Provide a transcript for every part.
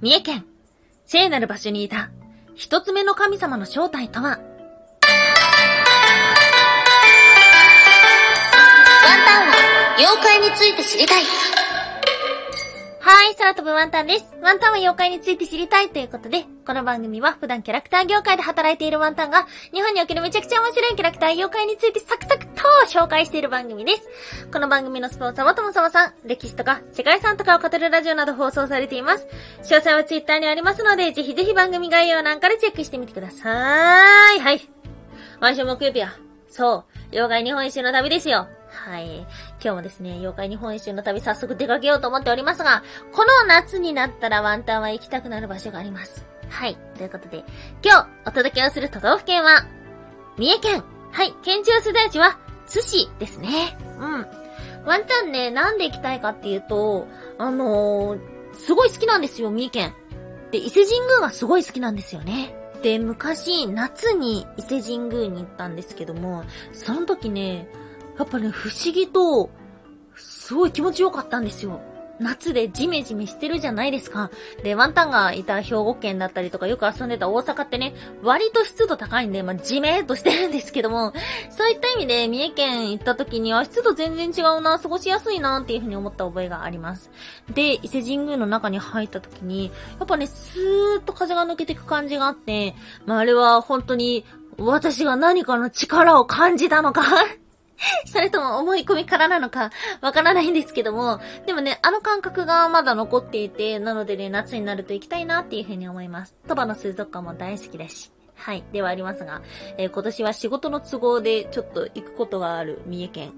三重県、聖なる場所にいた、一つ目の神様の正体とは、ワンタンは妖怪について知りたい。はい、空飛ぶワンタンです。ワンタンは妖怪について知りたいということで、この番組は普段キャラクター業界で働いているワンタンが、日本におけるめちゃくちゃ面白いキャラクター妖怪についてサクサクと紹介している番組です。この番組のスポンサーはともさまさん、歴史とか世界遺産とかを語るラジオなど放送されています。詳細はツイッターにありますので、ぜひぜひ番組概要欄からチェックしてみてください。はい。毎週木曜日は、そう、妖怪日本一周の旅ですよ。はい。今日もですね、妖怪日本一周の旅早速出かけようと思っておりますが、この夏になったらワンタンは行きたくなる場所があります。はい。ということで、今日お届けをする都道府県は、三重県。はい。県庁所在地は、津市ですね。うん。ワンタンね、なんで行きたいかっていうと、あのー、すごい好きなんですよ、三重県。で、伊勢神宮がすごい好きなんですよね。で、昔、夏に伊勢神宮に行ったんですけども、その時ね、やっぱね、不思議と、すごい気持ちよかったんですよ。夏でジメジメしてるじゃないですか。で、ワンタンがいた兵庫県だったりとかよく遊んでた大阪ってね、割と湿度高いんで、まあ、ジメーっとしてるんですけども、そういった意味で三重県行った時に、あ、湿度全然違うな、過ごしやすいなっていうふうに思った覚えがあります。で、伊勢神宮の中に入った時に、やっぱね、スーッと風が抜けていく感じがあって、まあ、あれは本当に私が何かの力を感じたのか それとも思い込みからなのかわからないんですけども、でもね、あの感覚がまだ残っていて、なのでね、夏になると行きたいなっていうふうに思います。鳥羽の水族館も大好きだし。はい。ではありますが、えー、今年は仕事の都合でちょっと行くことがある三重県。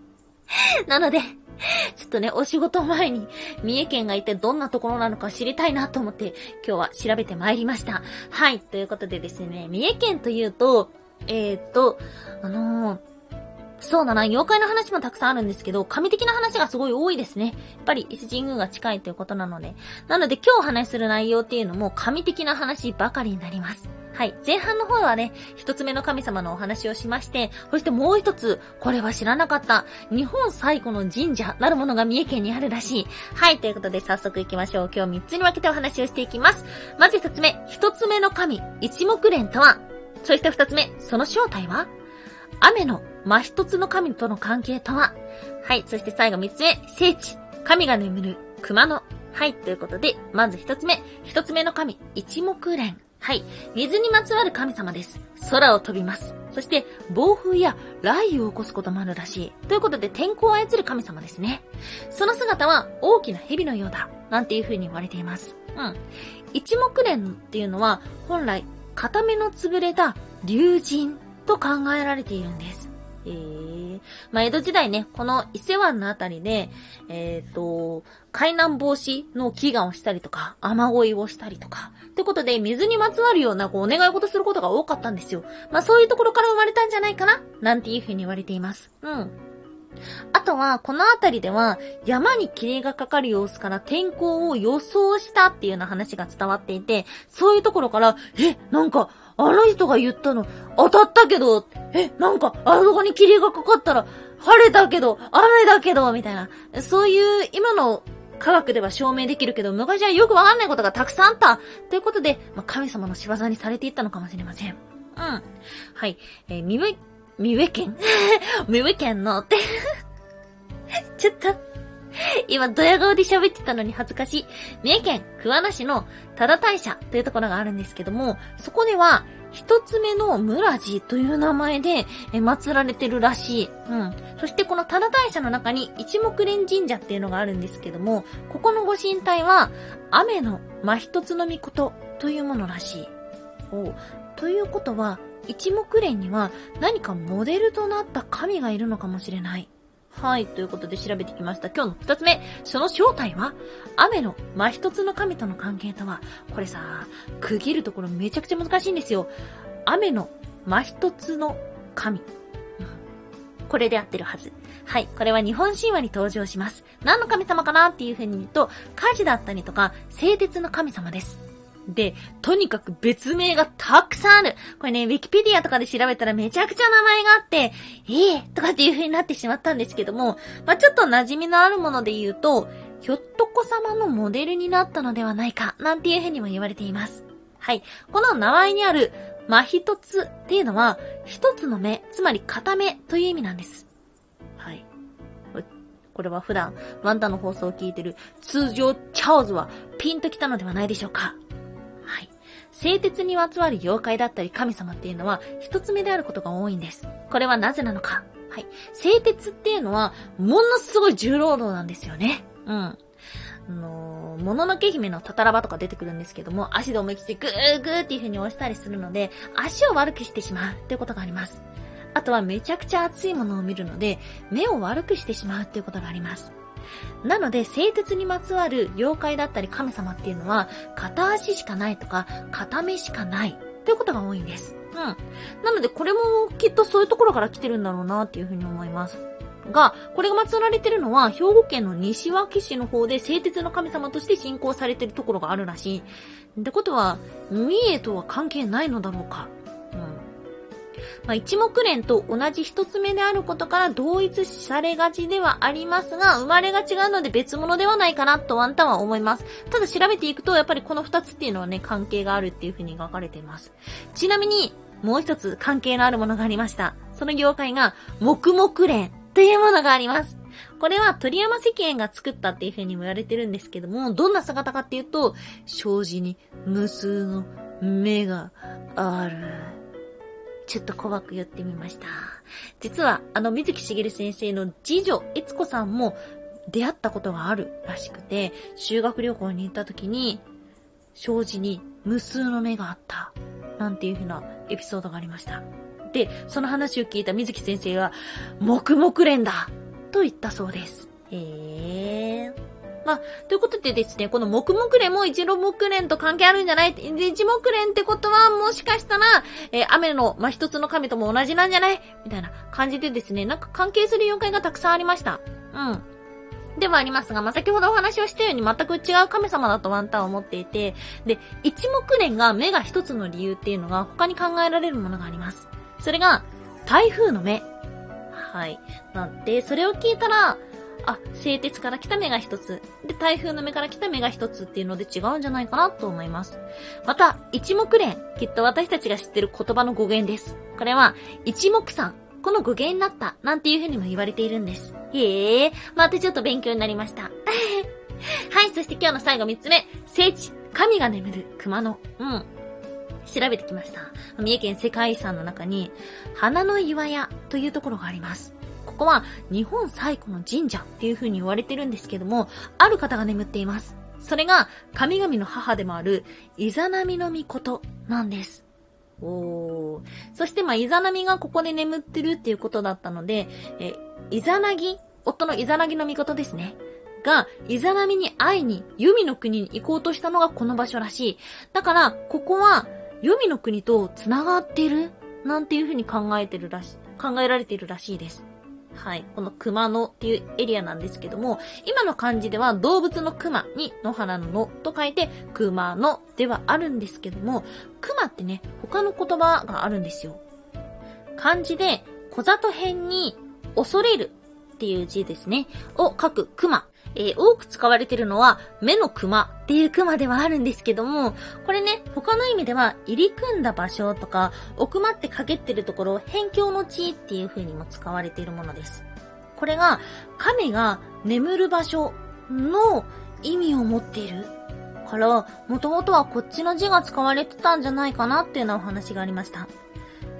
なので、ちょっとね、お仕事前に三重県が一体どんなところなのか知りたいなと思って今日は調べてまいりました。はい。ということでですね、三重県というと、えー、っと、あのー、そうだな、妖怪の話もたくさんあるんですけど、神的な話がすごい多いですね。やっぱり伊勢神宮が近いということなので。なので今日お話しする内容っていうのも神的な話ばかりになります。はい。前半の方はね、一つ目の神様のお話をしまして、そしてもう一つ、これは知らなかった、日本最古の神社なるものが三重県にあるらしい。はい。ということで早速行きましょう。今日三つに分けてお話をしていきます。まず一つ目、一つ目の神、一目蓮とはそして二つ目、その正体は？雨の真一つの神との関係とは？はい。そして最後三つ目、聖地。神が眠る熊の。はい。ということで、まず一つ目。一つ目の神、一目蓮。はい。水にまつわる神様です。空を飛びます。そして、暴風や雷雨を起こすこともあるらしい。ということで、天候を操る神様ですね。その姿は大きな蛇のようだ。なんていう風に言われています。うん。一目蓮っていうのは、本来、片目の潰れた竜神と考えられているんです。えー、まあ、江戸時代ね、この伊勢湾のあたりで、えっ、ー、と、海難防止の祈願をしたりとか、雨乞いをしたりとか、ってことで、水にまつわるような、こう、お願い事することが多かったんですよ。まあ、そういうところから生まれたんじゃないかななんていうふうに言われています。うん。あとは、この辺りでは、山に霧がかかる様子から天候を予想したっていうような話が伝わっていて、そういうところから、え、なんか、あの人が言ったの、当たったけど、え、なんか、あそこに霧がかかったら、晴れたけど、雨だけど、みたいな。そういう、今の科学では証明できるけど、昔はよくわかんないことがたくさんあった。ということで、まあ、神様の仕業にされていったのかもしれません。うん。はい。えー、三重、三重県三重県のってちょっと今、ドヤ顔で喋ってたのに恥ずかしい。三重県桑名市の多田大社というところがあるんですけども、そこでは、一つ目の村寺という名前で、え、祀られてるらしい。うん。そしてこの多田大社の中に一目連神社っていうのがあるんですけども、ここのご神体は、雨の真一つの御事というものらしい。おということは、一目連には何かモデルとなった神がいるのかもしれない。はい。ということで調べてきました。今日の二つ目。その正体は雨の真一つの神との関係とはこれさ、区切るところめちゃくちゃ難しいんですよ。雨の真一つの神。これで合ってるはず。はい。これは日本神話に登場します。何の神様かなっていう風に言うと、火事だったりとか、製鉄の神様です。で、とにかく別名がたくさんある。これね、ウィキペディアとかで調べたらめちゃくちゃ名前があって、ええー、とかっていう風になってしまったんですけども、まあ、ちょっと馴染みのあるもので言うと、ひょっとこ様のモデルになったのではないか、なんていうふうにも言われています。はい。この名前にある、真一つっていうのは、一つの目、つまり片目という意味なんです。はい。これは普段、ワンタの放送を聞いてる通常チャオズはピンときたのではないでしょうか。製鉄にまつわる妖怪だったり神様っていうのは一つ目であることが多いんです。これはなぜなのか。はい。製鉄っていうのは、ものすごい重労働なんですよね。うん。あのー、もののけ姫のタタラバとか出てくるんですけども、足で思い切ってグーグーっていう風に押したりするので、足を悪くしてしまうっていうことがあります。あとはめちゃくちゃ熱いものを見るので、目を悪くしてしまうっていうことがあります。なので、製鉄にまつわる妖怪だったり神様っていうのは、片足しかないとか、片目しかないっていうことが多いんです。うん。なので、これもきっとそういうところから来てるんだろうなっていうふうに思います。が、これが祀られてるのは、兵庫県の西脇市の方で製鉄の神様として信仰されてるところがあるらしい。ってことは、三重とは関係ないのだろうか。まあ、一目連と同じ一つ目であることから同一されがちではありますが、生まれが違うので別物ではないかなとワンタンは思います。ただ調べていくと、やっぱりこの二つっていうのはね、関係があるっていう風に書かれています。ちなみに、もう一つ関係のあるものがありました。その業界が、黙々連というものがあります。これは鳥山石燕が作ったっていう風にも言われてるんですけども、どんな姿かっていうと、障子に無数の目がある。ちょっと怖く言ってみました。実は、あの、水木しげる先生の次女、悦子さんも出会ったことがあるらしくて、修学旅行に行った時に、障子に無数の目があった。なんていう風なエピソードがありました。で、その話を聞いた水木先生は、黙々連だと言ったそうです。へー。まあ、ということでですね、この黙々連も一路木連と関係あるんじゃない一目連ってことは、もしかしたら、えー、雨の、まあ、一つの神とも同じなんじゃないみたいな感じでですね、なんか関係する妖怪がたくさんありました。うん。ではありますが、まあ、先ほどお話をしたように全く違う神様だとワンタンを思っていて、で、一目連が目が一つの理由っていうのが他に考えられるものがあります。それが、台風の目。はい。なんで、それを聞いたら、あ、製鉄から来た目が一つ。で、台風の目から来た目が一つっていうので違うんじゃないかなと思います。また、一目連。きっと私たちが知ってる言葉の語源です。これは、一目散。この語源になった。なんていうふうにも言われているんです。へえ、またちょっと勉強になりました。はい、そして今日の最後三つ目。聖地、神が眠る熊野。うん。調べてきました。三重県世界遺産の中に、花の岩屋というところがあります。ここは日本最古の神社っていう風に言われてるんですけども、ある方が眠っています。それが神々の母でもあるイザナミの御事なんです。おー。そしてまあ、イザナミがここで眠ってるっていうことだったので、え、イザナギ、夫のイザナギの御事ですね。が、イザナミに会いに、ユミの国に行こうとしたのがこの場所らしい。だから、ここは、黄泉の国と繋がってるなんていう風に考えてるらし、考えられているらしいです。はい。この熊野っていうエリアなんですけども、今の漢字では動物の熊に野原の野と書いて熊野ではあるんですけども、熊ってね、他の言葉があるんですよ。漢字で小里編に恐れるっていう字ですね。を書く熊えー、多く使われてるのは、目の熊っていう熊ではあるんですけども、これね、他の意味では、入り組んだ場所とか、奥まって陰ってるところ、辺境の地っていう風にも使われているものです。これが、神が眠る場所の意味を持っているから、もともとはこっちの字が使われてたんじゃないかなっていうようなお話がありました。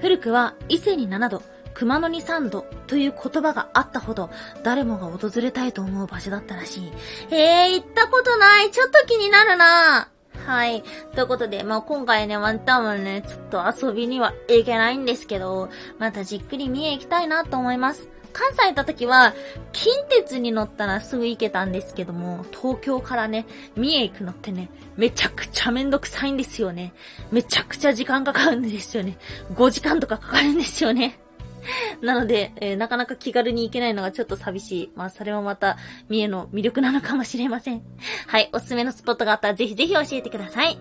古くは伊勢に7度、熊野に3度という言葉があったほど、誰もが訪れたいと思う場所だったらしい。へえ、行ったことない。ちょっと気になるな。はい。ということで、まあ、今回ね、ワンタンはね、ちょっと遊びには行けないんですけど、またじっくり見え行きたいなと思います。関西行った時は、近鉄に乗ったらすぐ行けたんですけども、東京からね、三重行くのってね、めちゃくちゃめんどくさいんですよね。めちゃくちゃ時間かかるんですよね。5時間とかかかるんですよね。なので、えー、なかなか気軽に行けないのがちょっと寂しい。まあ、それもまた、三重の魅力なのかもしれません。はい、おすすめのスポットがあったらぜひぜひ教えてください。ワン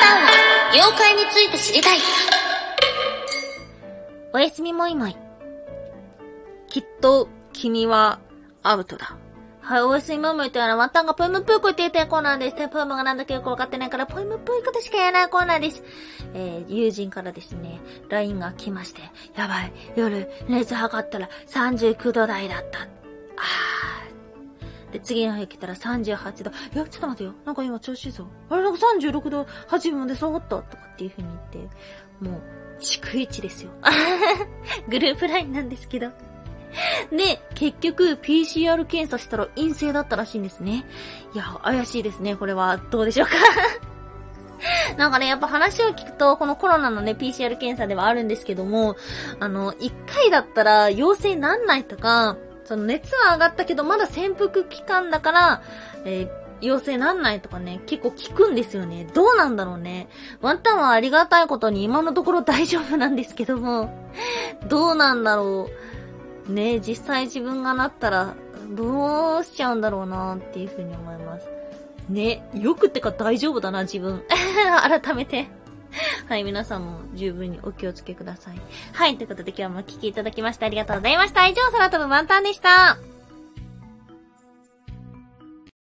タンは、妖怪について知りたい。おやすみもいもい。きっと、君は、アウトだ。はい、おやすみママ言ったら、ワンタンがポイムプーコ言ってコーナーです。ポイムがなんだかよくわかってないから、ポイムプーことしか言えないコーナーです。えー、友人からですね、LINE が来まして、やばい、夜、熱測ったら39度台だった。あー。で、次の日来たら38度。いや、ちょっと待てよ。なんか今調子いいぞ。あれ、なんか36度8分まで下がったとかっていう風に言って、もう、逐一ですよ。グループ LINE なんですけど。で、結局 PCR 検査したら陰性だったらしいんですね。いや、怪しいですね。これはどうでしょうか なんかね、やっぱ話を聞くと、このコロナのね、PCR 検査ではあるんですけども、あの、一回だったら陽性なんないとか、その熱は上がったけど、まだ潜伏期間だから、えー陽性なんないとかね、結構聞くんですよね。どうなんだろうね。ワンタンはありがたいことに今のところ大丈夫なんですけども、どうなんだろう。ね、実際自分がなったら、どうしちゃうんだろうなっていうふうに思います。ね、よくってか大丈夫だな、自分。改めて。はい、皆さんも十分にお気をつけください。はい、ということで今日もお聴きいただきましてありがとうございました。以上、空飛ぶ満タンでした。